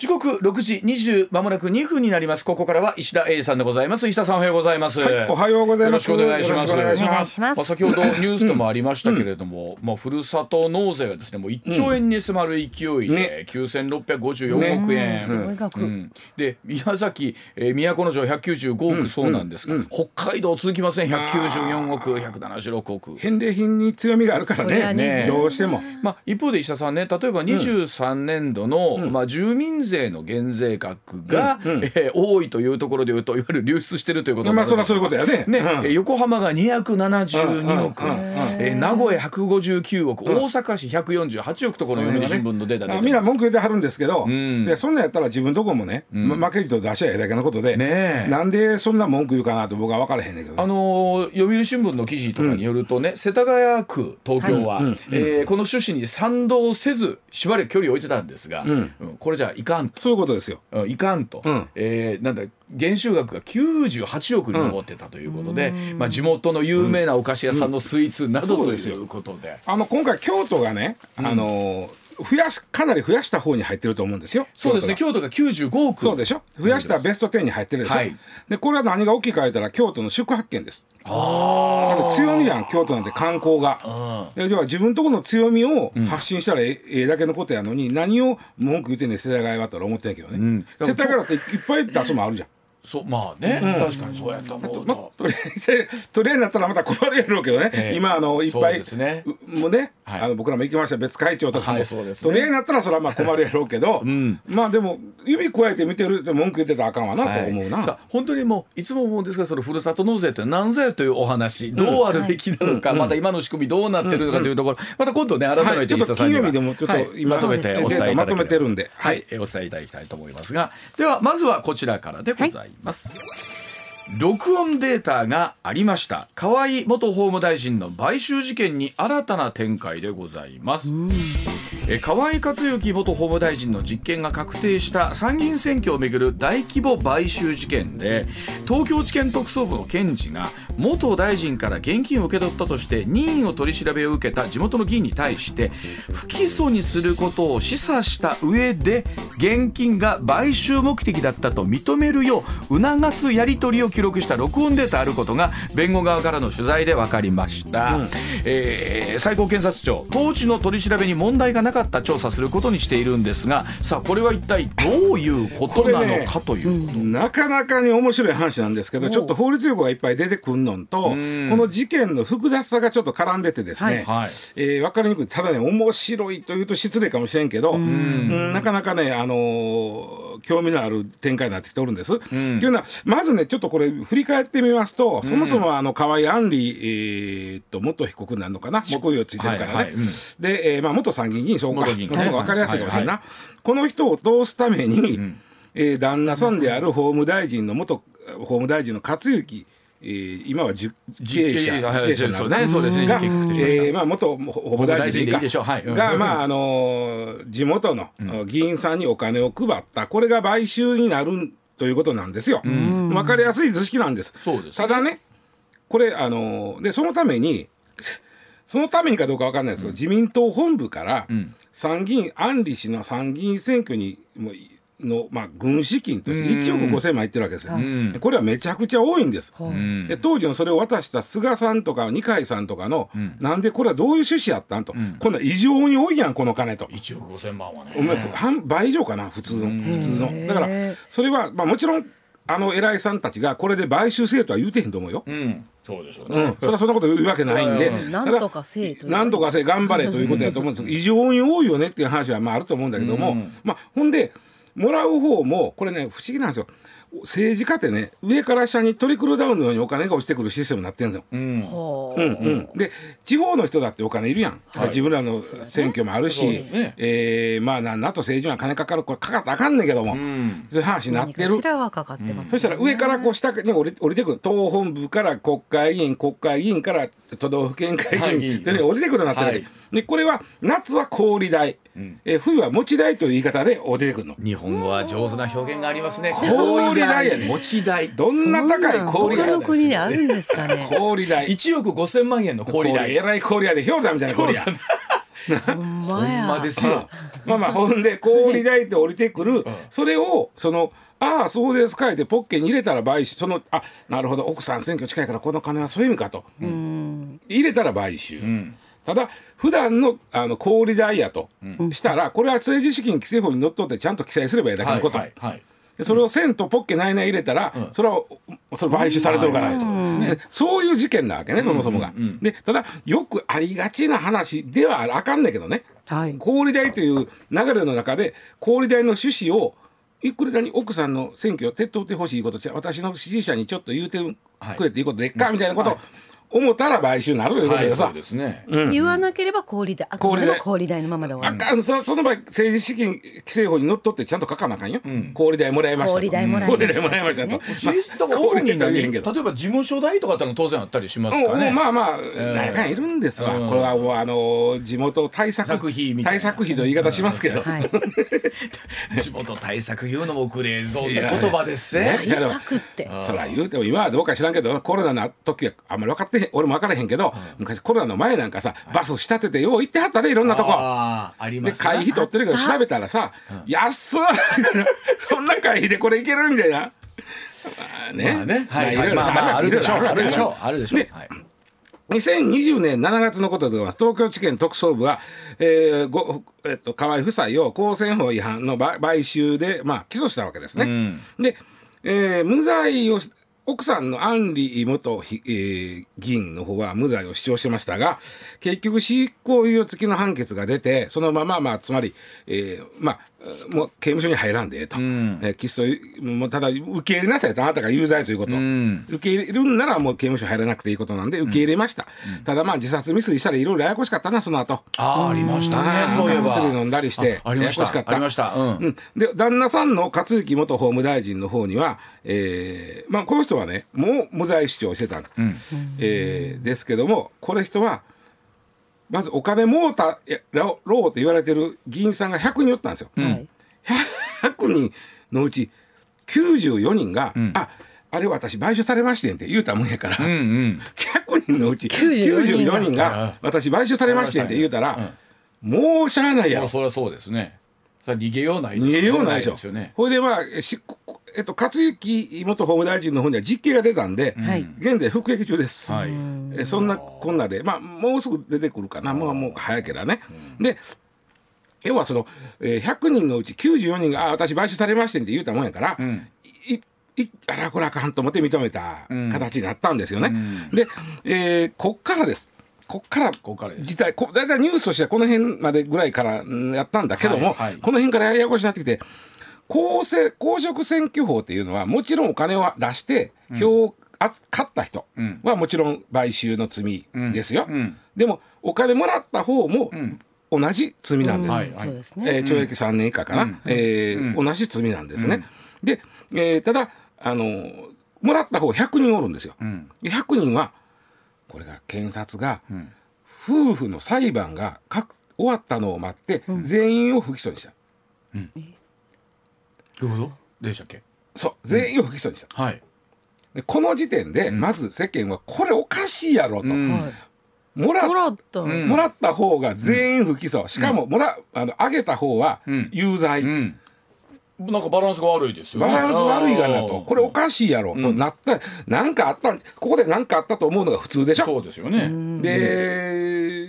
時刻六時二十まもなく二分になります。ここからは石田英さんでございます。石田さんおはようございます、はい、おはようございます。よろしくお願いします。お願いします。まあ先ほどニュースでもありましたけれども、まあふるさと納税がですねもう一兆円に迫る勢いで九千六百五十四億円、すごい額、うん。で宮崎、えー、都城百九十五億そうなんですが、北海道続きません。百九十四億百七十六億。返礼品に強みがあるからね。ね。どうしても。まあ、一方で石田さんね例えば23年度の、まあ、住民税の減税額が、えー多いというところでいうといわゆる流出してるということまあそりゃそういうことやねねうん。えー横浜が272億、うんうんえー名古屋159億、大阪市148億とこの読売新聞のデータ出あみんな文句言ってはるんですけど、ん。でそんなんやったら自分とこもね、ま負けじと出しゃええだけのことで、ねえ。なんでそんな文句言うかなと僕は分からへんねんけど、あのー読売新聞の記事とかによるとね、世田谷区東京は、えーこの趣旨に賛同せずしばらく距離を置いてたんですが、うん。これじゃいかんと。そういうことですよ。うんいかんと、うんえーなんだ減収額が98億に上ってたということで、まあ、地元の有名なお菓子屋さんのスイーツなどということで。あの今回京都がね、あのー増やしかなり増やした方に入ってると思うんですよ。そうですね。京都が。京都が95億。そうでしょ？増やしたベスト10に入ってるでしょ、はい。でこれは何が大きいか言ったら京都の宿泊券です。だから強みやん京都なんて観光が。で要は自分とこの強みを発信したらええええだけのことやのに何を文句言ってんねん世田谷はとは思ってないけどね、ん。世田谷だっていっぱい出すもんあるじゃんそうまあね、確かにそうやと思うまと。とりあえずとりあえずなったらまた困るやろうけどね、ええ。今あのいっぱいね。うもうね、はい。あの僕らも行きました別会長とかも、はいそうですね。とりあえずなったらそれはまあ困るやろうけど、まあでも指加えて見てるって文句言ってたらあかんわなと思うな、本当にもういつも思うんですがそのふるさと納税って何ぞやというお話どうあるべきなのか、また今の仕組みどうなってるのかというところ、また今度ね改めはいちょっと金曜日でもちょっとはい今まとめてお伝えいただければ。まとめてるんで。はい、えお伝えいただきたいと思いますが。ではまずはこちらからでございます。ます。録音データがありました。河井元法務大臣の買収事件に新たな展開でございます。え河井克行元法務大臣の実権が確定した参議院選挙をめぐる大規模買収事件で東京地検特捜部の検事が元大臣から現金を受け取ったとして任意の取り調べを受けた地元の議員に対して不起訴にすることを示唆した上で現金が買収目的だったと認めるよう促すやり取りを記録した録音データあることが弁護側からの取材で分かりました、えー最高検察庁当時の取り調べに問題がなかった調査することにしているんですがさあこれは一体どういうことなのかということ、なかなかに面白い話なんですけどちょっと法律用語がいっぱい出てくんのんとこの事件の複雑さがちょっと絡んでてですね、はい。えー分かりにくい。ただね面白いというと失礼かもしれんけどうん。なかなかね、あのー興味のある展開になってきておるんです。というのはまずねちょっとこれ振り返ってみますと、そもそもあの河合案里、えーっと元被告になるのかな？執行猶予ついてるからね。はいはい。うん。で、えーまあ、元参議院議員そうか。そう分かりやすいかもしれんな、はこの人を通すために、えー旦那さんである法務大臣の元法務大臣の克行えー今は実刑者。実刑者になる。そうですね。そうですね。がえーまあ元法務大臣法務大臣でいいでしょう。はい。うん。がまああのー地元の議員さんにお金を配った。これが買収になるということなんですよ。わかりやすい図式なんです。そうです。ただねこれあのーでそのためにそのためにかどうかわかんないですけど、自民党本部から参議院安里氏の参議院選挙にもうの、まあ、軍資金として1億5000万いってるわけですよ、ん。これはめちゃくちゃ多いんです。う。ん。で当時のそれを渡した菅さんとか二階さんとかの、なんでこれはどういう趣旨やったんと、こんなん異常に多いやんこの金と。1億5000万はね。お前半倍以上かな普通の普通の。だからそれは、まあ、もちろんあの偉いさんたちがこれで買収せえとは言うてへんと思うよ。うん。そうでしょうね、うん、それはそんなこと言うわけないんで、うんなんとかせえという。なんとかせえ頑張れということやと思うんですけど異常に多いよねっていう話はまああると思うんだけども、うん。まあほんでもらう方もこれね不思議なんですよ。政治家ってね上から下にトリクルダウンのようにお金が落ちてくるシステムになってるんですよ。うん。ほう。んうん、で地方の人だってお金いるやん、自分らの選挙もあるし、ね。えーまあなんなと政治には金かかるこれかかったらあかんねんけども、ん。そういう話になってる。何かかかってます、そしたら上からこう下に降り降りてくる。党本部から国会議員国会議員から都道府県会はい議員ってい。うのが降りてくるようになってるわけ、はい。でこれは夏は氷代、えー冬は持ち代という言い方で降りてくるの。日本語は上手な表現がありますね。氷代やね。持ち代。どんな高い氷代他の国にあるんですかね。氷代。1億5000万円の氷代。えらい氷屋で氷山みたいな氷屋。ほんまほんやまですよ。まあまあほんで氷抱いて降りてくる。それをそのああそうですかいってポッケに入れたら買収。そのあなるほど。奥さん選挙近いからこの金はそういう意味かと、入れたら買収、ただ普段のあの小売代やと、したらこれは政治資金規正法にのっとってちゃんと記載すればいいだけのこと、はいはいはい。でそれをせんとポッケないない入れたら、それはそれ買収されてるから、でそういう事件なわけねそもそもが。でただよくありがちな話ではあかんねんけどね。はい。小売代という流れの中で小売代の趣旨をいくらに奥さんの選挙を手っ取ってほしいことじゃ私の支持者にちょっと言うてくれていいことでっか、みたいなことを思ったら買収になるということでさ、はいそうですね。言わなければ氷代あくまでも氷代のままで終わ。あるかんそその場合政治資金規正法にのっとってちゃんと書かなあかんよ、小売代もらいましたと。小売代もらいました。小売代もらいました例えば事務所代とかってのは当然あったりしますうんうんからね。まあまあ、ーなんやかんやいるんですわ、うん。これはもうあの地元対策作費みたいな。対策費という言い方しますけど、はい。地元対策言うのもくれそうな言葉ですね。対策って。そら言うても今はどうか知らんけどコロナの時はあんまり分かってへ ん俺も分からへんけど、昔コロナの前なんかさバス仕立ててよう行ってはったでいろんなとこ。あーありまです会費取ってるけどあ調べたらさ「安っ!」みたいなそんな会費でこれいけるみたいな。まあね,、まあね、はいはい、いろいろまあまああるでしょう、ある。でしょう、あるでしょう。ではい。2020年7月のことでございます。東京地検特捜部は、えーごえっと、河合夫妻を公選法違反の買買収で、まあ、起訴したわけですね。うん。で、えー無罪をし奥さんの安里元、えー議員の方は無罪を主張してましたが結局執行猶予付きの判決が出てそのまま、まあ、つまり、えーまあもう刑務所に入らんでええと、ん。えーもうただ受け入れなさいとあなたが有罪と。いうこと、ん。受け入れるんならもう刑務所入らなくていいことなんで受け入れました、ただまあ自殺未遂したらいろいろややこしかったなその後。ああ、ありましたね、そういえば。薬飲んだりして。ややこしかった。ありました。うん。うん、で旦那さんの克行元法務大臣の方には、えーまあ、この人はねもう無罪主張してたん、えーですけどもこの人はまずお金もうたろうと言われてる議員さんが100人おったんですよ。はい。100人のうち94人が「ああれ私買収されましてん」って言うたもんやから、うんうん。100人のうち94 94人が「私買収されましてん」って言うたら、もうしゃあないやろ。いや、そりゃそうですね。それは逃げようないです逃げようないでしょ。ですよね。ほいでまあえしえっと克行元法務大臣の方には実刑が出たんで、はい現在服役中です。はい。えそんなこんなでまあもうすぐ出てくるかなもうもう早いけどね。で要はその、えー100人のうち94人が「あ私買収されましてん」って言うたもんやから、いいあらこらあかんと思って認めた形になったんですよね。で、えーこっからです。こっからこっから態こ大体ニュースとしてはこの辺までぐらいからうんやったんだけども、はいはい。この辺からややこしになってきて公正公職選挙法っていうのはもちろんお金を出して票をあ勝った人ん。はもちろん買収の罪ですよ。うん。でもお金もらった方もん。同じ罪なんです。はいそうですね。えー懲役3年以下かな、えー同じ罪なんですね。で、えーただあのーもらった方100人おるんですよ。ん。で100人はこれが検察が、夫婦の裁判がか終わったのを待って、全員を不起訴にした。どういうこと？でしたっけ？そう全員を不起訴にした。はい。でこの時点で、まず世間はこれおかしいやろと、うん。はい。もらもらった。もらった方が全員不起訴、しかももらあの上げた方はん。有罪。うん。なんかバランスが悪いですよね。バランス悪いがなと。これおかしいやろ。となった。なんかあったんここで何かあったと思うのが普通でしょ。そうですよね。で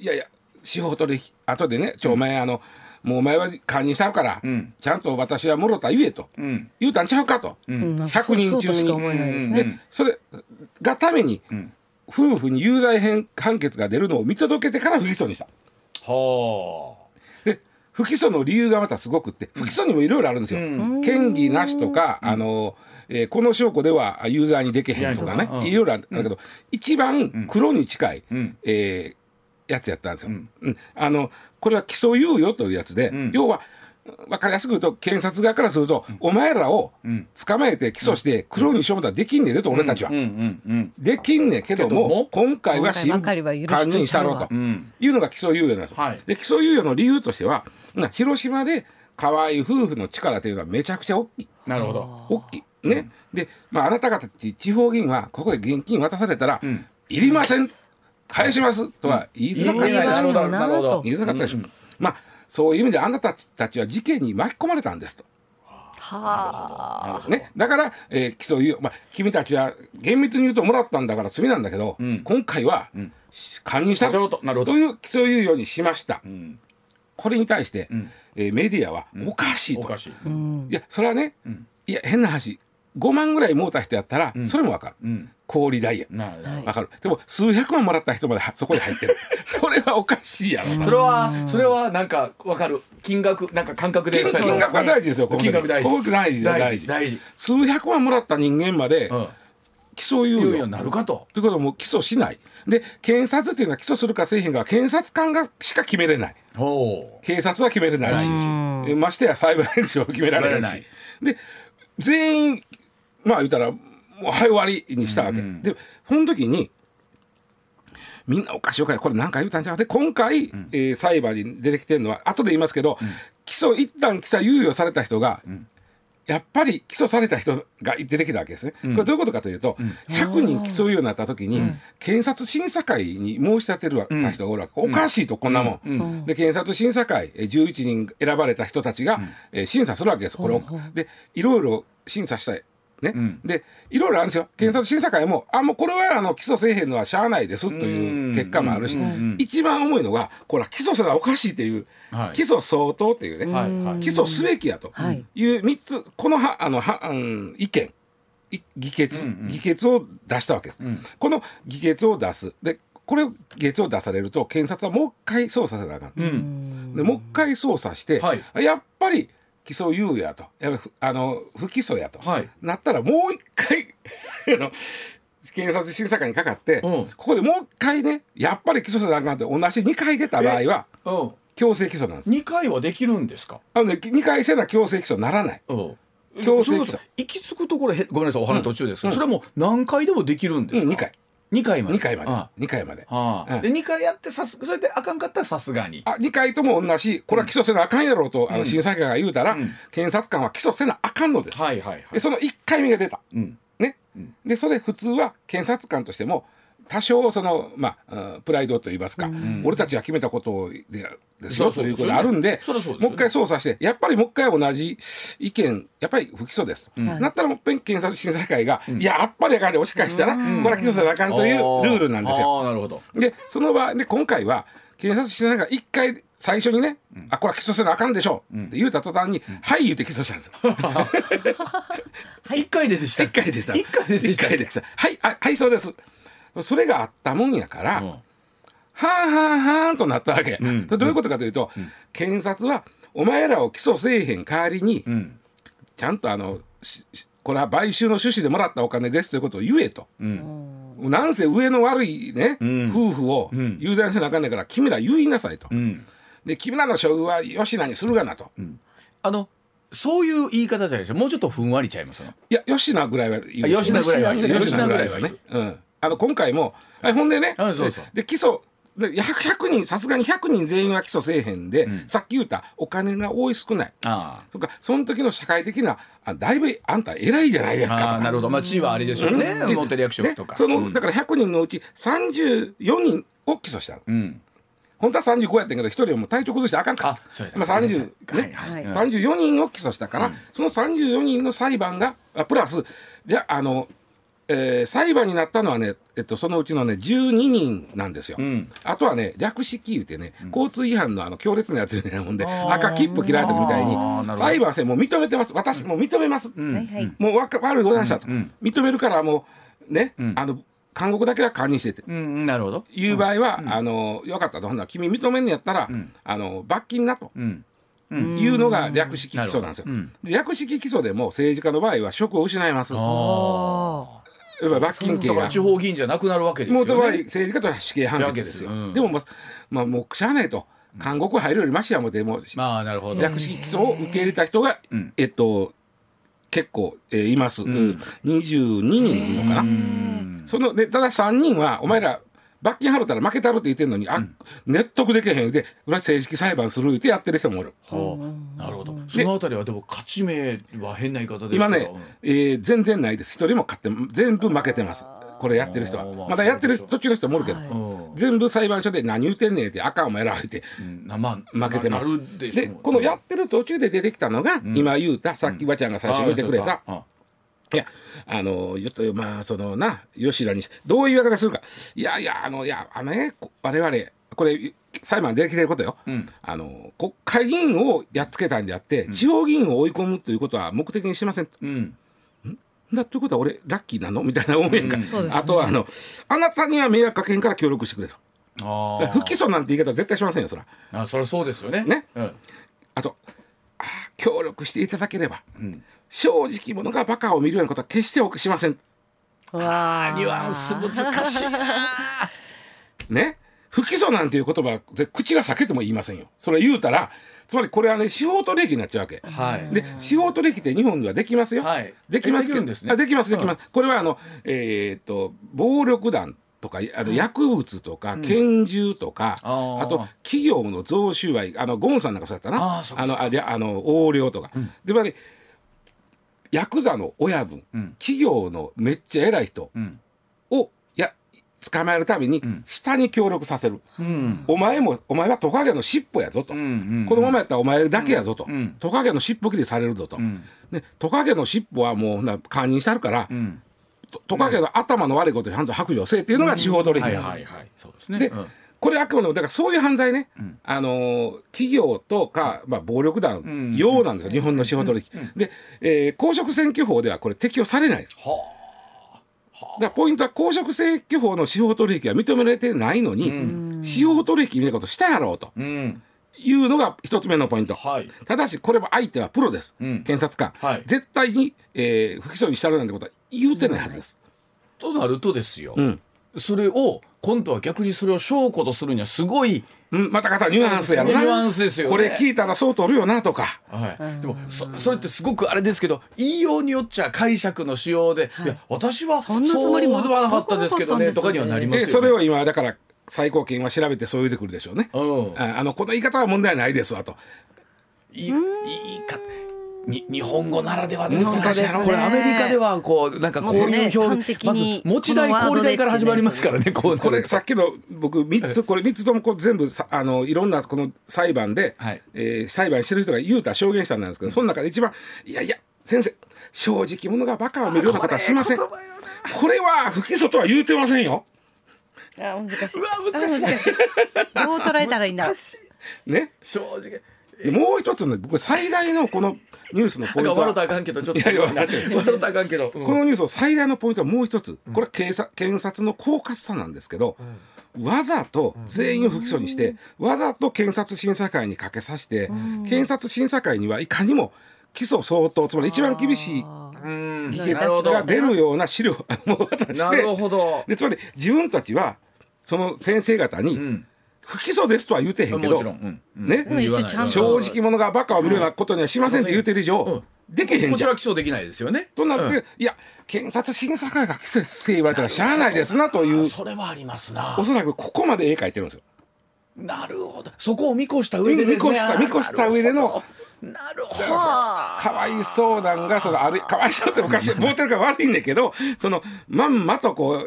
いやいや司法取引後でね「ちょお前あのもうお前は堪忍したるから、ん。ちゃんと私はもろた言え」と、うん。言うたんちゃうかと、うん。なんか100人中にでそれがために、夫婦に有罪判判決が出るのを見届けてから不起訴にした。はで不起訴の理由がまたすごくって不起訴にもいろいろあるんですよ。嫌疑なしとか、あのえーこの証拠では有罪にできへんとかねいろいろあるんだけど、一番黒に近い、ん。えーやつやったんですよ。うん。あのこれは起訴猶予というやつで、要は分かりやすく言うと検察側からすると、お前らを捕まえて起訴して黒にしようとはできんねえでと、俺たちは。あ。うん。うん。うん。できんねえけどもけども今回は審堪忍したろうと。ん。いうのが起訴猶予なんです、はい。で起訴猶予の理由としてはな広島で河合夫婦の力というのはめちゃくちゃ大きい。なるほど。大きい。ね、で、まあ、あなた方地方議員はここで現金渡されたら、ん。いりません。返します。とは言いづらかった言えないな。るほど。言いなるほど。言いづらかったでしょ、まあそういう意味であなたたちは事件に巻き込まれたんですと。はあ。ね、だから、えー、起訴猶予、まあ、君たちは厳密に言うともらったんだから罪なんだけど、ん。今回は、し勧誘したと。いう起訴猶予にしました、ん。これに対して、ん。えーメディアはおかしいと、おかしい。うん。いやそれはね、ん。いや変な話5万ぐらい儲った人やったら、それもわかる、うん。小売代や。なるほどわかる。でも数百万もらった人まではそこに入ってる。それはおかしいやろ、それはそれはなんかわかる。金額なんか感覚で金金額は大事ですよ金額大事。大事大事大事。数百万もらった人間までうん。起訴猶予。になるかと。ということはもう起訴しない。で検察っていうのは起訴するかせえへんかは検察官がしか決めれない。ほ警察は決めれないし。ましてや裁判所は決められないし。で全員まあ言ったらもうはい終わりにしたわけ、うんうん。でその時にみんなおかしいおかしいこれ何か言うたんちゃう？で今回、えー裁判に出てきてるのは後で言いますけど、起訴一旦起訴猶予された人が、やっぱり起訴された人が出てきたわけですね。これどういうことかというと、100人起訴猶予になった時に、検察審査会に申し立てるわた人がおるわけ、おかしいとこんなもん。で検察審査会えー11人選ばれた人たちが、えー審査するわけです。これを。でいろいろ審査したい。ねん。でいろいろあるんですよ。検察審査会も、あもうこれはあの起訴せえへんのはしゃあないですという結果もあるし、一番重いのがこれは起訴するのはおかしいっていう、はい。起訴相当っていうね、はいはい。起訴すべきやとはい。いう3つこのはあのは、うん、意見い議決、議決を出したわけです、この議決を出す。でこれを議決を出されると検察はもう一回捜査せなあかん、うん。でもう一回捜査して、はい。やっぱり起訴猶予やと。やあの不起訴やと、はい。なったらもう一回 あの検察審査会にかかって、うん。ここでもう一回ねやっぱり起訴せなあかんって同じ2回出た場合はうん。強制起訴なんです。二回はできるんですか？あの、ね、2回せな強制起訴ならない。うん。強制行き着くところへごめんなさいお話途中ですけど、それはもう何回でもできるんですか、うん二回二回まで。2回まで。あ2回まで。あで2回やってさすそれであかんかったらさすがに。あ2回とも同じ。これは起訴せなあかんやろうと、あの審査会が言うたら、うん。検察官は起訴せなあかんのです、はいはいはい。でその1回目が出た。うん。ね、でそれ普通は検察官としても多少そのまあうんプライドといいますか、俺たちが決めたことでですよということがあるんでねもう一回捜査してやっぱりもう一回同じ意見やっぱり不起訴です。と、なったらもう一遍検察審査会が、いややっぱりあかんで押し返したら、これは起訴せなあかんというルールなんですよ。ああなるほど。でその場で今回は検察審査会が一回最初にね、あこれは起訴せなあかんでしょう、って言うた途端に、はい言うて起訴したんですよ。一回ででした。一回でした。一回ででした。一回でした。はい、あはい、そうです。それがあったもんやから、うん。はあはあはあとなったわけ。ん。どういうことかというと、検察はお前らを起訴せえへん代わりに、うん。ちゃんとあの、ししこれは買収の趣旨でもらったお金ですということを言えと。うん。なんせ上の悪いね、ん。夫婦をん。有罪にせなあかんねんから、君ら言いなさいと。うん。で、君らの処遇は吉名にするがなと。あのそういう言い方じゃないですよ。もうちょっとふんわりちゃいますよいや、吉名ぐらいは吉名ぐらいは言う。吉名ぐらいはね。うん。あの、今回も、あほんでね、あそうそう。で、起訴、で 100, 100人、さすがに100人全員は起訴せえへんで、さっき言ったお金が多い少ない。あとか、その時の社会的な、あだいぶあんた偉いじゃないですかとか。なるほど。まあ地位はあれでしょうね。うん。モテる役職とか。ねその、うん。だから100人のうち34人を起訴したの。うん。本当は35やったけど、1人はもう体調崩してあかんかまあ30、ね、はいはい。はい34人を起訴したから、その34人の裁判があプラスいやあの、えー裁判になったのはね、えっと、そのうちのね12人なんですよ。ん。あとはね略式言うてね、交通違反のあの強烈なやつみたいなもんで赤切符切られた時みたいに裁判所もう認めてます。私もう認めます、はいはい。もうわか悪いございましたと、うん。認めるからもうね、あの監獄だけは堪忍してて。うんなるほど。いう場合は、あのよかったと。ほんなら君認めんのやったら、あの罰金なと。うん。いうのが略式起訴なんですよ。うん。で略式起訴でも政治家の場合は職を失います。罰金刑が。地方議員じゃなくなるわけですもよねうとは政治家とは死刑判決ですよ。うんでも、まあ、まあもうしゃあないと監獄入るよりましやもてもうまあなるほど略式起訴を受け入れた人が、んえっと結構、えーいます。うん22人いるのかな。うんそのでただ3人はお前ら罰金払ったら負けたるって言ってんのに、あ納得できへんで俺は正式裁判するってやってる人もおる。はあなるほど。そのあたりはでも勝ち目は変な言い方で今ね、えー全然ないです。一人も勝って全部負けてます。ここれやってる人は。まだやってる途中の人もおるけど、はい。うん全部裁判所で何言ってんねんってあかんお前らってうん。なまあ負けてます。でこのやってる途中で出てきたのが、ん。今言うたさっきばちゃんが最初に言ってくれた、あいやあの言っとまあそのな吉田にどういう言い方するか。いやいやあのいやあのねこ我々これ裁判でできてることよ、うん。あの国会議員をやっつけたんであって、地方議員を追い込むということは目的にしませんうん。だということは俺ラッキーなの？みたいな思いが、うん。そうですね。あとはあのあなたには迷惑かけんから協力してくれと。不起訴なんて言い方は絶対しませんよそら。あそれはそうですよね。ね。うん。あとあ協力していただければ。うん正直者がバカを見るようなことは決してしません。わあ。ニュアンス難しいな。ね？不起訴なんていう言葉で口が裂けても言いませんよ。それ言うたらつまりこれはね司法取引になっちゃうわけ。はい。で司法取引って日本ではできますよ、はい。できますけどでね。あできますできます、これはあのえーっと暴力団とかあの薬物とか拳銃とか、あー。あと企業の贈収賄あのゴンさんなんかそうやったな。あのああの横領とか、でやっぱりヤクザの親分、うん。企業のめっちゃ偉い人うん。をや捕まえるためにん。下に協力させる、うん。お前もお前はトカゲの尻尾やぞと、このままやったらお前だけやぞと、トカゲの尻尾切りされるぞと、うん。ね、トカゲの尻尾はもうな堪忍してあるから、うん。トトカゲの頭の悪いことにちゃんと白状せえっていうのが司法取引ですこれあくまでもだからそういう犯罪ね、ん。あのー企業とか、まあ、暴力団ん用なんですよ、日本の司法取引、で、えー公職選挙法ではこれ適用されないです。はだからポイントは公職選挙法の司法取引は認められてないのに、司法取引みたいなことしたやろうとあうん。いうのが一つ目のポイント、はい。ただしこれは相手はプロです、うん。検察官、はい。絶対に、えー不起訴にしたるなんてことは言うてないはずです、となるとですよ。うん。それを今度は逆にそれを証拠とするにはすごいうん、また方ニュアンスやろな。ニュアンスですよね。これ聞いたらそう取るよなとか。はい、でもそそれってすごくあれですけど言いようによっちゃ解釈の仕様で、い、や私はそんなつもりそうではなかったですけどねとかにはなりますよね。でそれを今だから最高検は調べてそう言うてくるでしょうね、うん。ああのこの言い方は問題ないですわと。いいいかに日本語ならではです。難しいやろこれアメリカではこうなんかこういう表まずに持ち代氷代から始まりますからねこうこれさっきの僕3つこれ3つともこう全部さあのいろんなこの裁判で、はい。えー裁判してる人が言うた証言者なんですけどその中で一番いやいや先生正直者がバカを見るようなことはしません。これは不起訴とは言うてませんよ。あ難しい。うわ難しい。しい。どう捉えたらいいんだ。ね。正直。でもう一つね僕最大のこのニュースのポイントは。けどちょっと。いやいや笑ったらあかんけど、うん。このニュースの最大のポイントはもう一つ、これは警察検察の狡猾さなんですけど、わざと全員を不起訴にして、わざと検察審査会にかけさせて、検察審査会にはいかにも起訴相当つまり一番厳しい議なるほど。が出るような資料をもう渡してなるほど。でつまり自分たちはその先生方にうん不起訴ですとは言うてへんけど、もちろん、うん。うん。ね？うん。正直者がバカを見るようなことにはしませんって言うてる以上、できへんこちらじゃん。は起訴できないですよね。となって、うん。いや検察審査会が起訴せえ言われたらしゃあないですなというそれはありますな。おそらくここまで絵描いてるんですよ。なるほど。そこを見越した上でですね。見越した見越した上でのなるほど。かわいそうなんがそのあるかわいそうって昔思ってるから悪いんだけどそのまんまとこ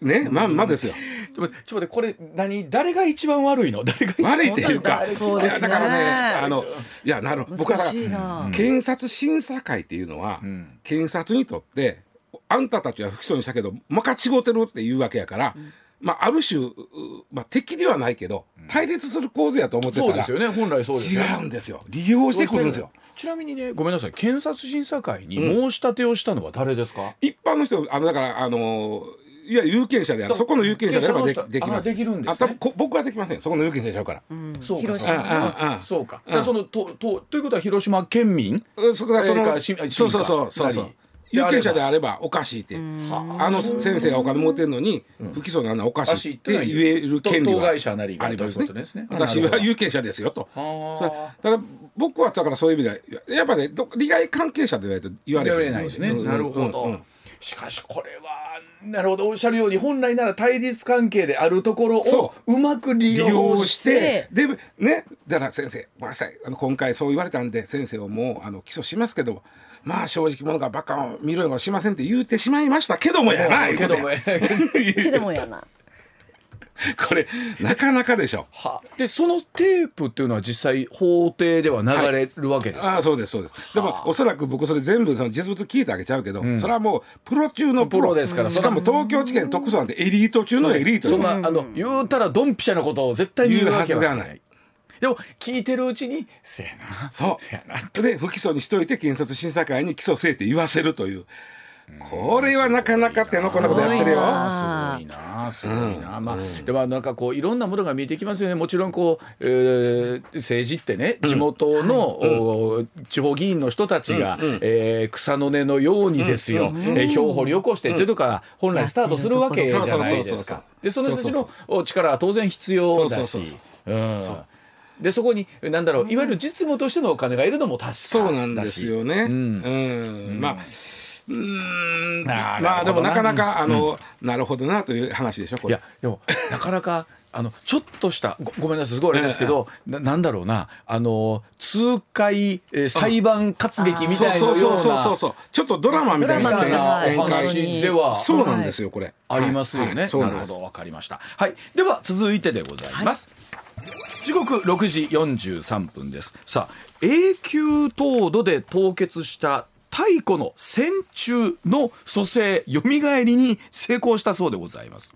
うねまんまですよ。ちょっと待ってちょ待ってこれ何？誰が一番悪いの？誰が一番悪いっていうかそうですね。いやだからねあのいやなるほど僕は。検察審査会っていうのは、ん。検察にとってあんたたちは不起訴にしたけどまかちごてるっていうわけやから、まあある種うまあ敵ではないけど対立する構図やと思ってたら、そうですよね。本来そうですよ。ね違うんですよ。利用してくるんですよ。ちなみにねごめんなさい。検察審査会に申し立てをしたのは誰ですか、一般の人あのだからあのいわゆる有権者である。そこの有権者であればでできます。あできるんですね。あ多分こ僕はできませんそこの有権者ちゃうから、そうか。広島。そうかあああ。そうか、うん。だからそのととということは広島県民？うん。そこがその、そうそうそうそう有権者であればおかしいって。あ。の先生がお金持ってるのに不起訴なのはおかおかしいってて言える権利当は該者なりがありますね。ということですね。私は有権者ですよと。ただ僕はだからそういう意味ではやっぱねど利害関係者でないと言われないですね、うんなるほど、しかしこれはなるほど。おっしゃるように本来なら対立関係であるところをそう。まく利利用用ししてて。でね。だから先生ごめんなさい。あの今回そう言われたんで先生をもうあの起訴しますけどもまあ正直者がバカを見るのはしませんって言うてしまいましたけどもやなけどもや。けどもやな。これなかなかでしょ。は。でそのテープっていうのは実際法廷では流れるわけですか、ああそうですそうです。でもおそらく僕それ全部その実物聞いてあげちゃうけど、それはもうプロ中のプロ。プロですからしかも東京地検特捜なんてエリート中のエリートそんな、あの言うたらドンピシャなことを絶対に言うわけは言うはずがないでも聞いてるうちにせやな。そう。せやなで不起訴にしといて検察審査会に起訴せえって言わせるという。これはなかなか手のこんなことやってるよ。あすごいなすごいな、まあでもなんかこういろんなものが見えてきますよね。もちろんこう、えー政治ってね地元の、お地方議員の人たちが、えー草の根のようにですよ、えー票を掘り起こしてっていうとか本来スタートするわけじゃないですか。でその人たちのお力は当然必要だし。そうそうそう。う。んでそこになんだろういわゆる実務としてのお金がいるのも確かそうなんですよね。うん。ん、まあ。うーん。まあでもなかなかあの、なるほどなという話でしょこれ。いやでもなかなかあのちょっとしたごごめんなさいすごいあれですけど、ななんだろうな。あの痛快、えー裁判活劇みたいなような。そうそうそうそうそう。ちょっとドラマみたいな話では。そうなんですよこれ。ありますよね。はい。そうなんです。なるほど。わかりました。はい。では続いてでございます。時刻6時43分です。さあ永久凍土で凍結した太古の戦中の蘇生よみがえりに成功したそうでございます。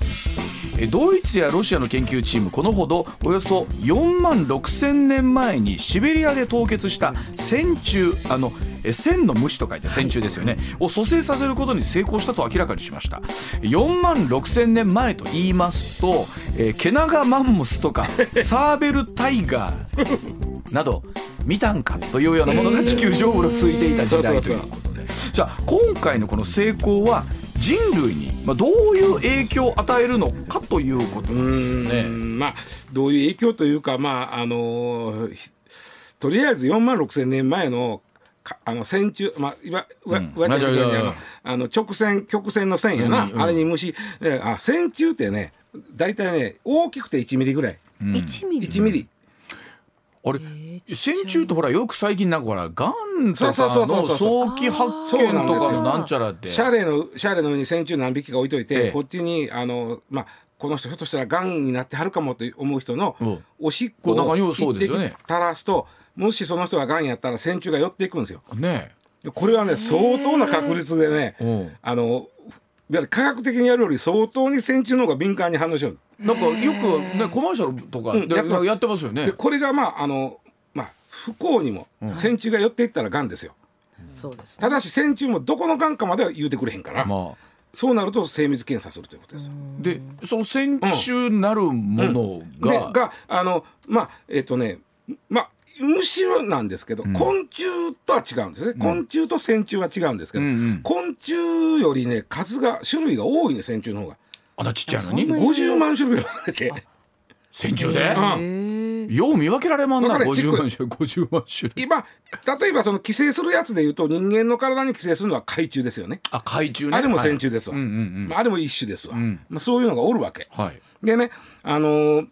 えドイツやロシアの研究チームこのほどおよそ4万6千年前にシベリアで凍結した線虫あのえ線の虫と書いて線虫ですよね、を蘇生させることに成功したと明らかにしました。4万6千年前と言いますと、えーケナガマンモスとか サーベルタイガーなど見たんかというようなものが地球上をうろついていた時代ということで。じゃあ今回のこの成功は人類にまあどういう影響を与えるのかということうなんですよね。まあどういう影響というかまああのひとりあえず4万6千年前のかあの線虫まあいわわうん。わたようにあのあの直線曲線の線やな、うんうんあれに虫えあ線虫ってね大体ね大きくて1ミリぐらい、一ミリ。1ミリあれ線虫ってほらよく最近なんかほらがんとそうかそうそうそう。の早期発見とかのなんちゃらってシャーレのシャーレの上に線虫何匹か置いといて、ええ。こっちにあのまあこの人ひょっとしたらがんになってはるかもと思う人のうん。おしっこをもそう一滴垂らすともしその人ががんやったら線虫が寄っていくんですよ。ねこれはね相当な確率でねうん。あのいわゆる科学的にやるより相当に線虫の方が敏感に反応しよう。なんかよくねコマーシャルとかでうんやってます。やってますよね。で。これがまああのまあ不幸にも線虫が寄っていったらがんですよ。そうですね。ただし線虫もどこのがんかまでは言うてくれへんから、まあ。そうなると精密検査するということですよ。でその線虫なるものが、でがあのまあえっ、とねまあ虫はなんですけど、昆虫とは違うんですね、昆虫と線虫は違うんですけど、うんうん。昆虫よりね数が種類が多いね線虫の方があんなちっちゃいのに？そんなに。50万種類ぐらいあって。線虫で、へー。よう見分けられまんなわかる。50万種50万種類。今例えばその寄生するやつでいうと人間の体に寄生するのは海虫ですよね。あ海中ね。あれも線虫ですわ、はいうんうんうん。まあ、あれも一種ですわ、ん。まあ、そういうのがおるわけ。はい。でねあのー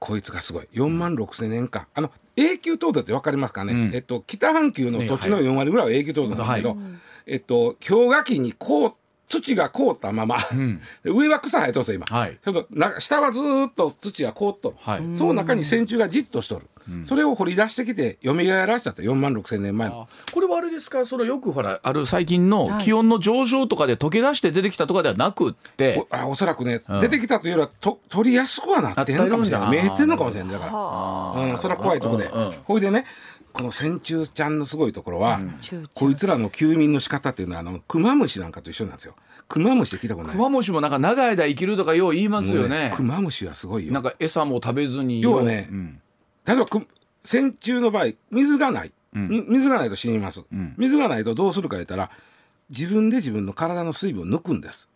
こいつがすごい。4万6千年間。あの永久凍土って分かりますかね、うん。えっと、北半球の土地の4割ぐらいは永久凍土なんですけど、はえっと氷河期にこう土が凍ったまま、ん。上は草生えとるんですよ今、はい。ちょっとな下はずーっと土が凍っとる、はい。その中に線虫がじっとしとる、それを掘り出してきて蘇らせたと4万6千年前の。あこれはあれですか？そのよくほらある最近のはい。気温の上昇とかで溶け出して出てきたとかではなくって、おあおそらくね、うん。出てきたというよりはと取りやすくはなってんのかもしれない。見えてんのかもしれない。だから。はあ。うん、それは怖いとこで、うんうん。ほいでねこの線虫ちゃんのすごいところは、こいつらの休眠の仕方っていうのはあのクマムシなんかと一緒なんですよ。クマムシって聞いたことない？クマムシもなんか長い間生きるとかよう言いますよもうねクマムシはすごいよ。なんか餌も食べずに要はねうん。例えばく線虫の場合水がない、うん。み水がないと死にます、ん。水がないとどうするか言ったら自分で自分の体の水分を抜くんです。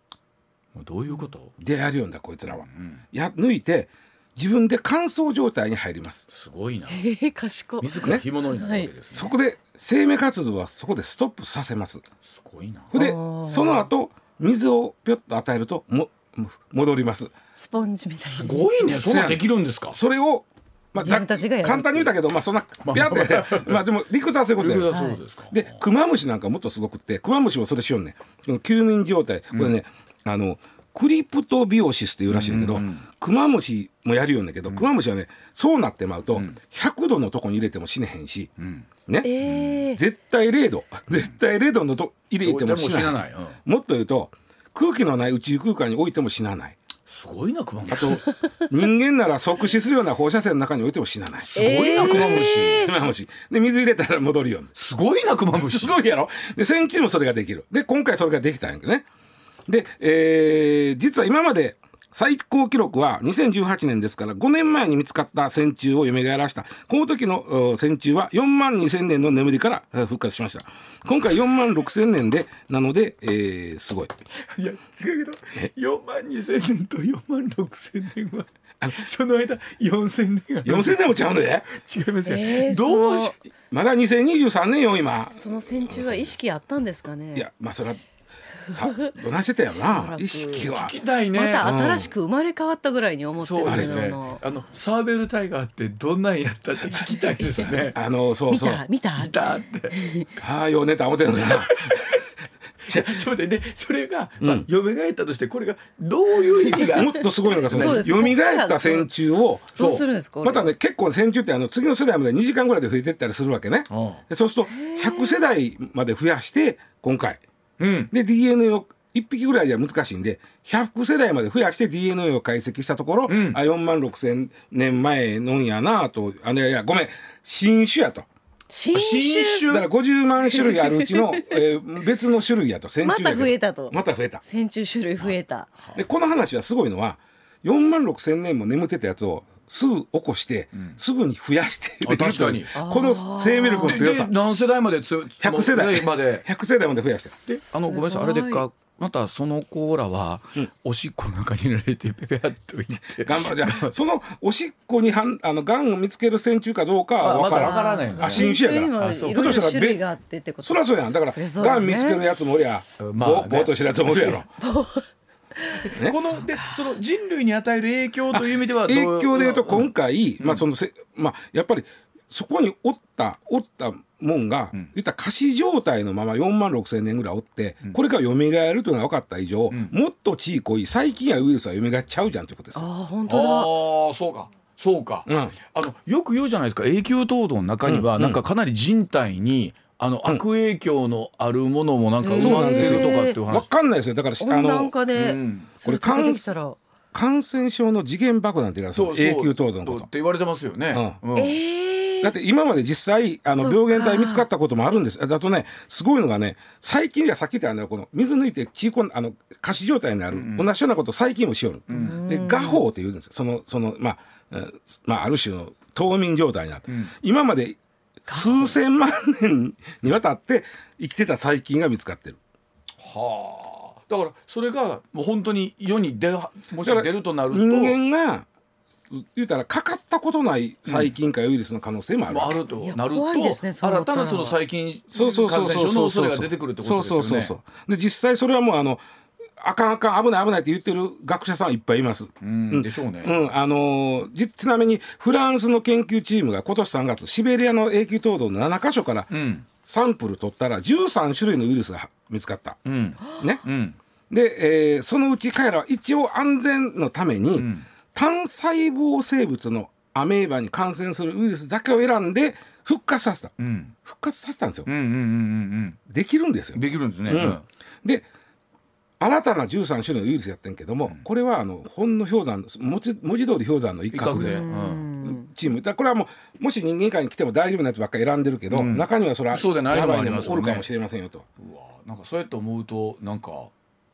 どういうこと？でやるよんだこいつらは、ん。や抜いて自分で乾燥状態に入ります。すごいな。へえ賢い。自ら干物になるわけですね。そこで生命活動はそこでストップさせます。すごいな。でその後水をぴょっと与えるとも戻ります。スポンジみたいすごいね。そんなんできるんですか？それをまあ、簡単に言うたけど、まあ、そんな、ピャって、まあ、でも、理屈はそういうことや。そうですか。で、クマムシなんかもっとすごくって、クマムシもそれしよんね休眠状態、これね、あの。クリプトビオシスっていうらしいんだけど、クマムシもやるよんだけど、クマムシはね、そうなってまうと、100度のとこに入れても死ねへんし。ね、えー、絶対0度、絶対0度のと入れても死なない。もっと言うと、空気のない宇宙空間に置いても死なない。すごいな熊あ虫と人間なら即死するような放射線の中に置いても死なない。すごいな熊虫、クマムシ。で水入れたら戻るようにすごいな熊虫すごいやろ？で戦地もそれができる。で今回それができたんやけどねで、えー実は今まで最高記録は2018年ですから5年前に見つかった線虫を蘇らした。この時のお線虫は4万2000年の眠りからえー復活しました。今回4万6000年でなので、えーすごい。いや違うけど4万2千年と4万6千年はその間4千年が4000年もちゃうので違いますよ、えーどうしそまだ2023年よ今。その線虫は意識あったんですかね？いやまあそれはさどないしてたよな意識は。聞きたいね。また新しく生まれ変わったぐらいに思ってるそうですね。のあのサーベルタイガーってどんなんやったって聞きたいですね。あのそう見そう。た？見た？いたって。ああよう寝た思ってんのかな。ちょっと待ってでそれが、まあ、蘇ったとしてこれがどういう意味が？もっとすごいのがそのそうです。蘇った線虫をどうするんですかまたね結構線虫ってあの次の世代まで2時間ぐらいで増えてったりするわけね。そうすると100世代まで増やして今回うん。で DNA を1匹ぐらいじゃ難しいんで100世代まで増やして DNA を解析したところ、ん。あ4万6千年前のんやなとあいやいやごめん。新種やと。新新種？種だから50万種類あるうちの、えー別の種類やと。線虫やけどまた増えたと。また増えた。線虫種類増えた。でこの話はすごいのは4万6千年も眠ってたやつをすぐ起こして、すぐに増やしてあ確かに。この生命力ので強さ。で何世代までつ100世代。まで。100世代まで増やしてであのごめんなさい。あれでっか。またその子らは、おしっこの中に入れられてペペアッといって頑張じゃあそのおしっこにはんあのがんを見つける線虫かどうかは分からからないあ新種やからそういろいろ種類があってってことそりゃそうやんだからがん見つけるやつもおりゃ、まあねぼぼーっとしてるやつもおるやろね。このでその人類に与える影響という意味ではどう影響でいうとん今回、まあそのせまあやっぱりそこにおったおったもんが、言ったら仮死状態のまま4万6千年ぐらいおって、これが蘇るというのが分かった以上、もっとちいこい細菌やウイルスは蘇っちゃうじゃんということですよ。ああ本当だ。ああそうか。そうか、うん。あのよく言うじゃないですか。永久凍土の中には、なんかかなり人体にあの悪影響のあるものもなんか埋まってるとかっていう分話、かんないですよ。だからあ温暖の化でうん。それ溶けてきたら。感染症の次元爆弾っていうか永久凍土のこと。って言われてますよね、うん。ええだって今まで実際あの病原体見つかったこともあるんです。だとねすごいのがね最近がさっき言ったようなこの水抜いて血こんあの仮死状態になる、同じようなことを最近もしよる、で画法って言うんですよ。そのそのまあ、えーまあある種の冬眠状態になって、今まで数千万年にわたって生きてた細菌が見つかってる。はあ。だからそれがもう本当に世に出はもし出るとなると。人間が言うたらかかったことない細菌かウイルスの可能性もあるわけ、まああるとなると怖いですね新たなその細菌そうそうそう感染症の恐れが出てくるってことですよね。そうそうそうそう。で実際それはもうあのあかんあかん危ない危ないって言ってる学者さんはいっぱいいます。うんでしょうね。うん、あのーじちなみにフランスの研究チームが今年3月シベリアの永久凍土の7カ所からうんサンプル取ったら13種類のウイルスが見つかった。うんね、うんで、えーそのうち彼らは一応安全のために、ん単細胞生物のアメーバに感染するウイルスだけを選んで復活させた。うん復活させたんですよ。うんうんうんうんできるんですようん。できるんですね。うんで新たな13種類のウイルスやってんけども、これはあのほんの氷山文字文字通り氷山の一角です。とチーム。だこれはもうもし人間界に来ても大丈夫なやつばっかり選んでるけど、うん。中にはそれはそうでないもおるかもしれませんよと。うわなんかそうやって思うとなんか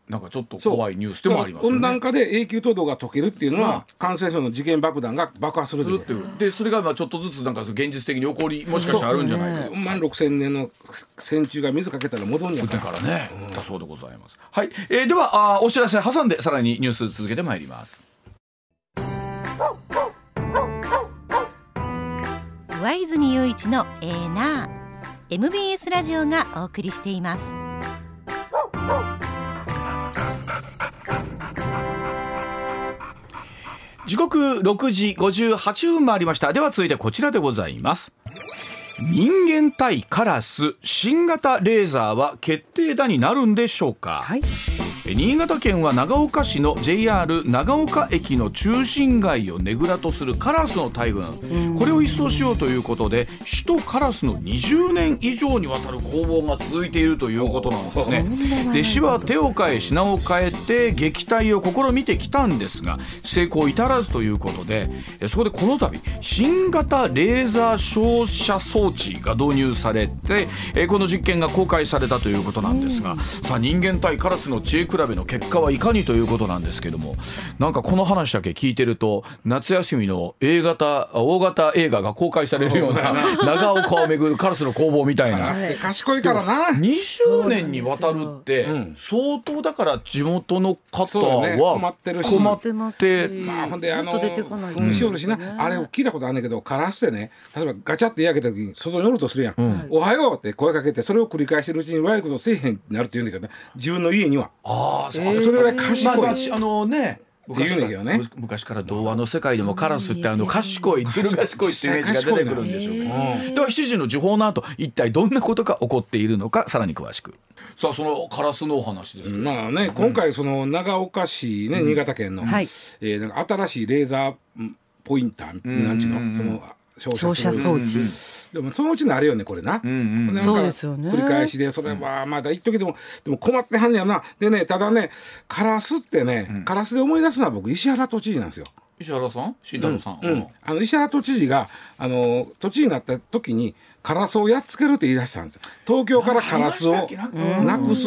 なんかちょっと怖いニュースでもありますよ温暖ね。化で永久凍土が溶けるっていうのは、感染症の次元爆弾が爆破するっていう。でそれがまあちょっとずつなんか現実的に起こりもしかしたらあるんじゃない？かと4万6千年の線虫が水かけたら戻んやだかかららね、だそうでございます。はい、えーではあーお知らせ挟んでさらにニュース続けてまいります。上泉雄一のエーナー。MBS ラジオがお送りしています時刻6時58分もありました。では続いてこちらでございます。人間対カラス新型レーザーは決定打になるんでしょうか、はい。新潟県は長岡市の JR 長岡駅の中心街をねぐらとするカラスの大群。これを一掃しようということで首都カラスの20年以上にわたる攻防が続いているということなんですね。で市は手を変え品を変えて撃退を試みてきたんですが成功至らずということでえそこでこの度新型レーザー照射装置が導入されてえこの実験が公開されたということなんですがさあ人間対カラスの知恵比べの結果はいかにということなんですけどもなんかこの話だけ聞いてると夏休みの A 型大型映画が公開されるような 長岡をめぐるカラスの攻防みたいな。賢いからな。20年にわたるって相当だから地元の方は困ってるし。困っ出ますてまあほんであのずっと出てこない。噴しおるしな、あれ聞いたことあるんだけどカラスってね例えばガチャって焼けた時に外におるとするやん、おはようって声かけてそれを繰り返してるうちに悪いことせえへんになるって言うんだけどね。自分の家には。ああそれぐらい賢い、まあまああのね。昔から昔から童話の世界でもカラスってあの賢いずる賢いってイメージが出てくるんでしょうけどでは7時の時報の後一体どんなことが起こっているのかさらに詳しく。さあそのカラスのお話ですまあね今回その長岡市ね、新潟県の、はい。えーなんか新しいレーザーんポインターなんちゅうの、その照照射装置でもそのうちのあれよねこれな、でなんうですよね。繰り返しでそれはまだ一時でもでも困ってはんねやな。でねただねカラスってね、カラスで思い出すのは僕石原都知事なんですよ。石原さん？慎太郎さん、うん、あの石原都知事があの都知事になった時にカラスをやっつけるって言い出したんですよ。東京からカラスをなくす、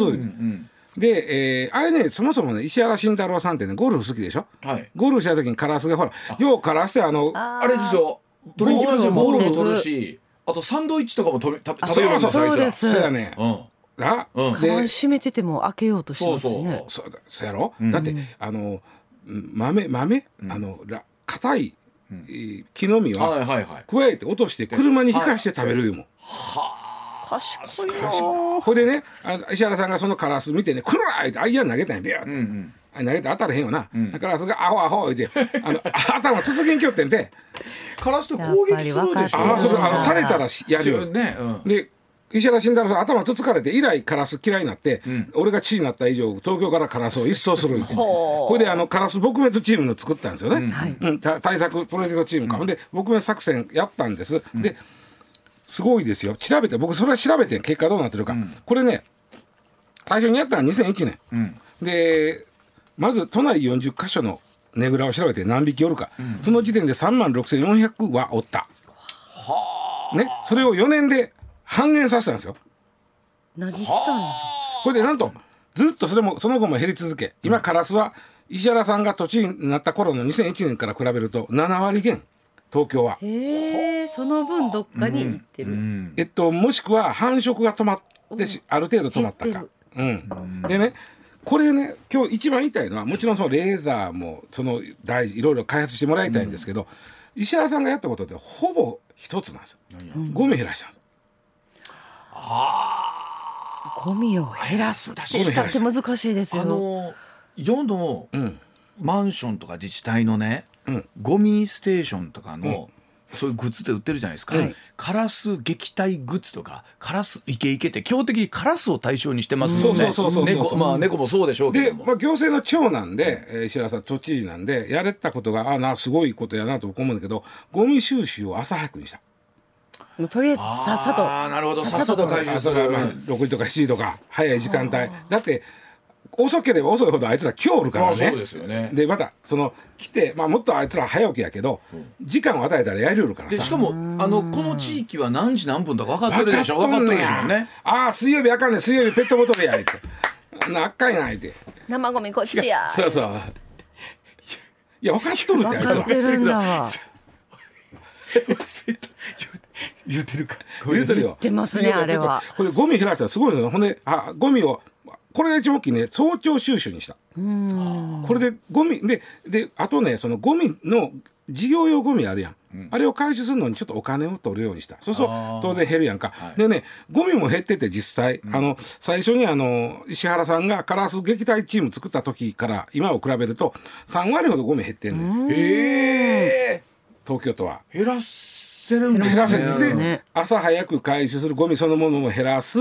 で、えーあれねそもそもね石原慎太郎さんってねゴルフ好きでしょ、はい。ゴルフした時にカラスがほらようカラスってあのあれですよ。取りに行きますよボールも取るしあとサンドイッチとかも食べ食べあ食べるんです。よそうです。そうやね、うん。な、うん。カバ閉めてても開けようとしますそうねそう。だそうやろ、だってあのうん。豆豆、あのら硬い、えー木の実は、はいはいはい。加えて落として車に引かして食べるいうもん。賢いなほいでねあの石原さんがそのカラス見てね「くらー!」ってアイアン投げたんやビューって、あ投げて当たらへんよな、カラスが「アホアホ」言って あの頭つつきんきょってんて。カラスって攻撃するでしょ。ああそれあのされたらしやるよ、ね、うん。で石原慎太郎さん頭つつかれて以来カラス嫌いになって、俺が知事になった以上東京からカラスを一掃する これであのカラス撲滅チームの作ったんですよね、はい。うん、た対策プロジェクトチームか、ほんで撲滅作戦やったんです、ですごいですよ。調べて僕それは調べて結果どうなってるか、これね最初にやったのは2001年、でまず都内40カ所のねぐらを調べて何匹おるか、その時点で3万6400はおった。ね、それを4年で半減させたんですよ。何したの？これでなんとずっとそれもその後も減り続け今カラスは石原さんが都知事になった頃の2001年から比べると7割減東京は。へえその分どっかに行ってる、えっと、もしくは繁殖が止まってし、ある程度止まったか。うん、でねこれね今日一番言いたいのはもちろんそのレーザーもその大事いろいろ開発してもらいたいんですけど、石原さんがやったことってほぼ一つなんですよ。ゴミ減らしたんです。ゴミを減らすって言ったって難しいですあよの世のうん。マンションとか自治体のね、うん。ゴミステーションとかの、そういうグッズで売ってるじゃないですか、カラス撃退グッズとかカラスイケイケって基本的にカラスを対象にしてますもんね。そうそうそうそうそう猫まあ猫もそうでしょうけで、ども、まあ、行政の長なんで、えー石原さん都知事なんでやれたことがあなすごいことやなと僕思うんだけどゴミ収集を朝早くにした。もうとりあえずさっさと。ああなるほど。さっさと回収する、朝まあ6時とか7時とか早い時間帯。だって遅ければ遅いほどあいつら今日おるからね。まあそうですよね。でまたその来て、まあ、もっとあいつら早起きやけど、時間を与えたらやりよるからさ。でしかもあのこの地域は何時何分とか分かってるでしょ？分かってるでしょうね。ああ水曜日あかんねん水曜日ペットボトルや言って。なあっかいな言って。生ゴミこっちや。そうそう。いや分かっとるってあいつら。分かってるんだわ。言ってるか。言うてるよ。言ってますねあれは。これゴミ減らしたらすごいのよ。ほんであゴミをこれが一番大きいね。早朝収集にした。これでゴミでであとねそのゴミの事業用ゴミあるやん、あれを回収するのにちょっとお金を取るようにした。そうすると当然減るやんか、でねゴミも減ってて実際、あの最初にあの石原さんがカラス撃退チーム作った時から今を比べると3割ほどゴミ減ってんねん。ええ東京都は。減らせるんです減らせね。で、ね朝早く回収するゴミそのものも減らす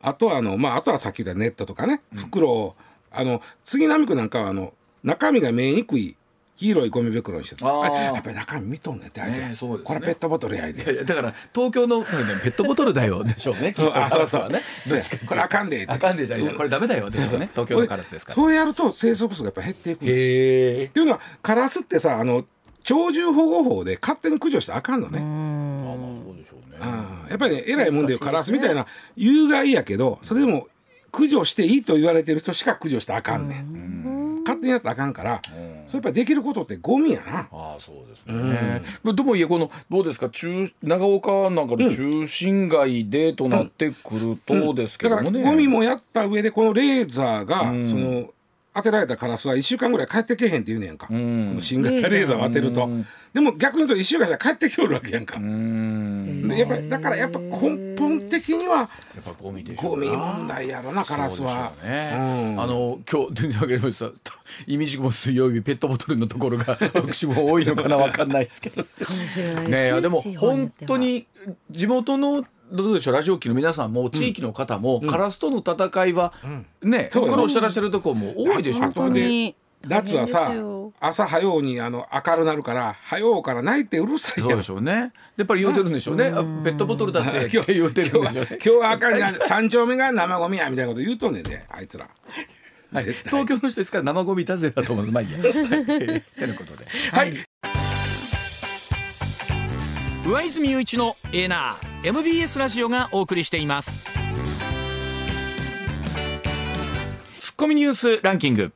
あとはあの、まあ、あとはさっき言ったネットとかね袋を、あの杉並区なんかはあの中身が見えにくい黄色いゴミ袋にしてたやっぱり中身見とんねんってあいつねそうですねこれペットボトルやいで。やだから東京のペットボトルだよでしょうね。そう あそうそうね。これあかんでってあかんでじゃないこれダメだよでしょうね。東京のカラスですから。そうやると生息数がやっぱ減っていくっ。ていうのはカラスってさあの鳥獣保護法で勝手に駆除したらあかんのね。まあまあそうでしょうね。うんやっぱりね偉いもんでよカラスみたいな有害やけどそれでも駆除していいと言われてる人しか駆除したらあかんねん。勝手にやったらあかんからそれやっぱりできることってゴミやな。ああそうですね。でもいえこのどうですか？中長岡なんかの中心街でとなってくるとですけどもね。ゴミもやった上でこのレーザーがその当てられたカラスは1週間ぐらい帰ってけへんって言うねやんか。こん。の新型レーザーを当てると。でも逆に言うと1週間じゃ帰ってきおるわけやんか。うん。でやっぱりだからやっぱ根本的にはやっぱゴミでしょゴミ問題やろなカラスは。あの今日全然わかりましたイミジクも水曜日ペットボトルのところが 私も多いのかなわかんないですけど。かもしれないですね。でも本当に地元のどうでしょうラジオ機の皆さんも地域の方も、カラスとの戦いは、ね苦労してらっしゃるところも多いでしょう。本当に。夏はさ大変ですよ。朝早うにあの明るなるから早うから泣いてうるさいそうでしょうね。やっぱり言うてるんでしょうね、あペットボトル出せ今って言うてるんでしょうね。今日はあかんな三丁目が生ゴミやみたいなこと言うとんねんで。あいつら。はい、絶対。東京の人ですから生ゴミだぜだと思う。まあいいや。はい。ということで、はい。上泉雄一のエーナー MBS ラジオがお送りしていますツッコミニュースランキング。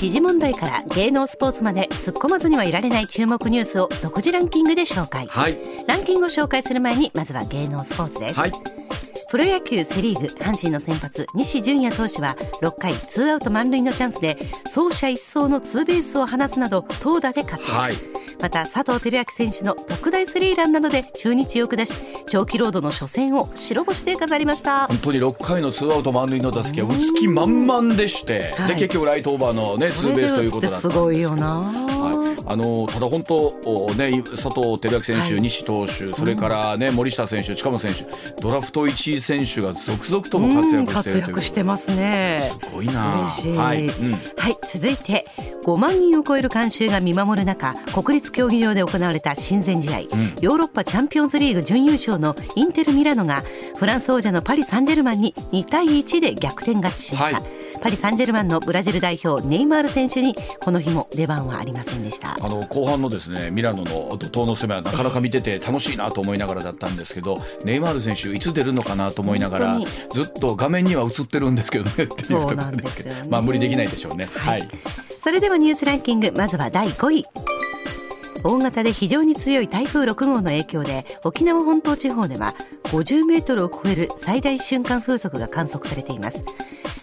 時事問題から芸能スポーツまで突っ込まずにはいられない注目ニュースを独自ランキングで紹介はいランキングを紹介する前にまずは芸能スポーツです、はい。プロ野球セ・リーグ阪神の先発西純也投手は6回ツーアウト満塁のチャンスで走者一掃のツーベースを放つなど投打で活躍、はい。また佐藤輝明選手の特大スリーランなどで中日を下し長期ロードの初戦を白星で飾りました。本当に6回のツーアウト満塁の打席は打つ気満々でして、はい。で結局ライトオーバーのねツーベースということだったすごいよな、はい、あのただ本当おね佐藤輝明選手、はい。西投手それからね、森下選手近本選手ドラフト1位選手が続々とも活躍してるという。躍してますね。すごいな。嬉しい。はい、うん。はい続いて5万人を超える観衆が見守る中国立競技場で行われた親善試合、ヨーロッパチャンピオンズリーグ準優勝のインテル・ミラノがフランス王者のパリ・サンジェルマンに2対1で逆転勝ちしました、はいパリ・サンジェルマンのブラジル代表ネイマール選手にこの日も出番はありませんでした。あの後半のですねミラノの怒涛の攻めはなかなか見てて楽しいなと思いながらだったんですけどネイマール選手いつ出るのかなと思いながら本ずっと画面には映ってるんですけどね。っていうところそうなんです まあ無理できないでしょうね。はい、それではニュースランキングまずは第5位大型で非常に強い台風6号の影響で沖縄本島地方では50メートルを超える最大瞬間風速が観測されています。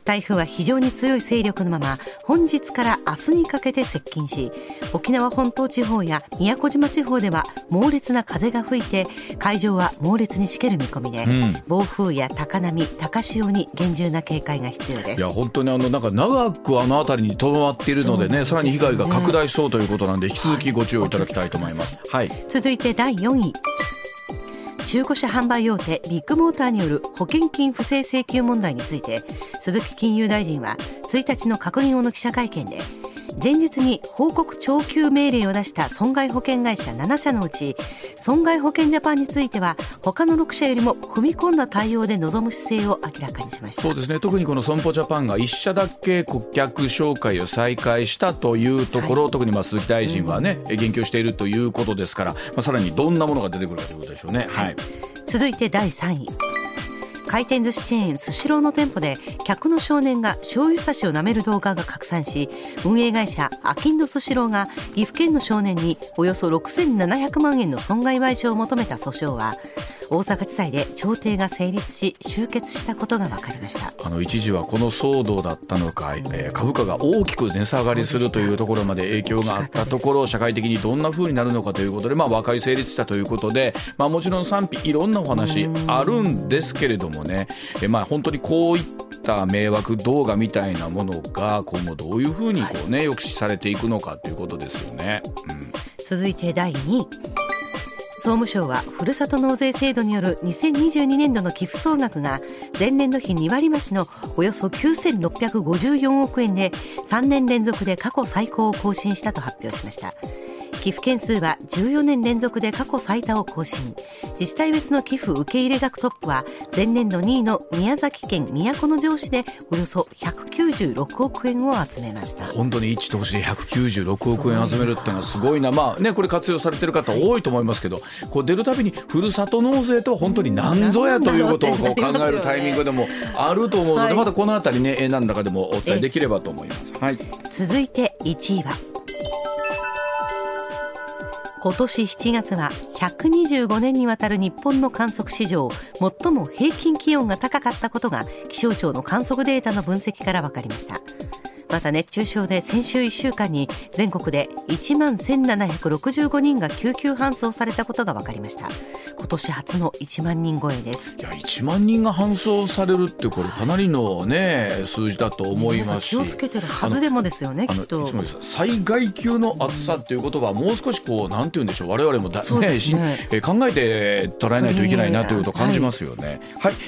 台風は非常に強い勢力のまま本日から明日にかけて接近し沖縄本島地方や宮古島地方では猛烈な風が吹いて海上は猛烈にしける見込みで、ん。暴風や高波高潮に厳重な警戒が必要です。いや本当にあのなんか長くあの辺りにとどまっているのでねさらに被害が拡大しそうということなんで引き続きご注意いただきたいと思います。はい。続いて第4位中古車販売大手ビッグモーターによる保険金不正請求問題について鈴木金融大臣は1日の確認後の記者会見で前日に報告徴求命令を出した損害保険会社7社のうち損害保険ジャパンについては他の6社よりも踏み込んだ対応で臨む姿勢を明らかにしました。そうですね。特にこの損保ジャパンが1社だけ顧客紹介を再開したというところ、特にまあ鈴木大臣はね、言及しているということですから、まあ、さらにどんなものが出てくるかということでしょうね。はい。続いて第3位回転寿司チェーンスシローの店舗で客の少年が醤油差しを舐める動画が拡散し運営会社アキンドスシローが岐阜県の少年におよそ6700万円の損害賠償を求めた訴訟は大阪地裁で調停が成立し終結したことが分かりました。あの一時はこの騒動だったのか、えー、株価が大きく値下がりするというところまで影響があったところ社会的にどんな風になるのかということで、まあ、和解成立したということで、まあ、もちろん賛否いろんなお話あるんですけれどもね、えー、まあ本当にこういった迷惑動画みたいなものが今後どういうふうにこう、ね、抑止されていくのかということですよね。うん、続いて第2位。総務省はふるさと納税制度による2022年度の寄付総額が前年度比2割増しのおよそ9654億円で3年連続で過去最高を更新したと発表しました寄付件数は14年連続で過去最多を更新。自治体別の寄付受け入れ額トップは前年度2位の宮崎県都城市でおよそ196億円を集めました。本当に一投資で196億円集めるっていうのはすごいな。まあねこれ活用されてる方多いと思いますけど、はい、こう出るたびにふるさと納税とは本当に何ぞやということをこう考えるタイミングでもあると思うので、またこの辺りね何らかでもお伝えできればと思います。はい、続いて1位は今年7月は125年にわたる日本の観測史上最も平均気温が高かったことが気象庁の観測データの分析から分かりました。また熱中症で先週1週間に全国で1万1765人が救急搬送されたことが分かりました。今年初の1万人超えです。いや1万人が搬送されるってこれかなりのね数字だと思いますし。気をつけてるはずでもですよねきっと。災害級の暑さっていう言葉はもう少しこうなんて言うんでしょう我々もだ、ねね、考えて捉えないといけないなということを感じますよね、はい、はい